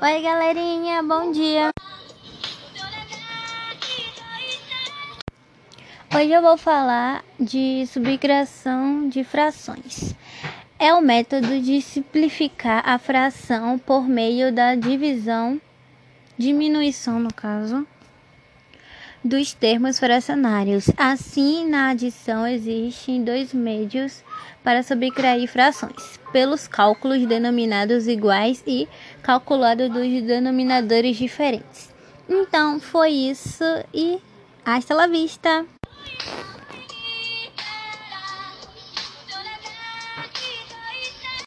Oi, galerinha, bom dia. Hoje eu vou falar de subtração de frações. É o método de simplificar a fração por meio da divisão, diminuição no caso, dos termos fracionários. Assim, na adição existem dois médios para subtrair frações, pelos cálculos denominados iguais e calculado dos denominadores diferentes. Então, foi isso e hasta la vista!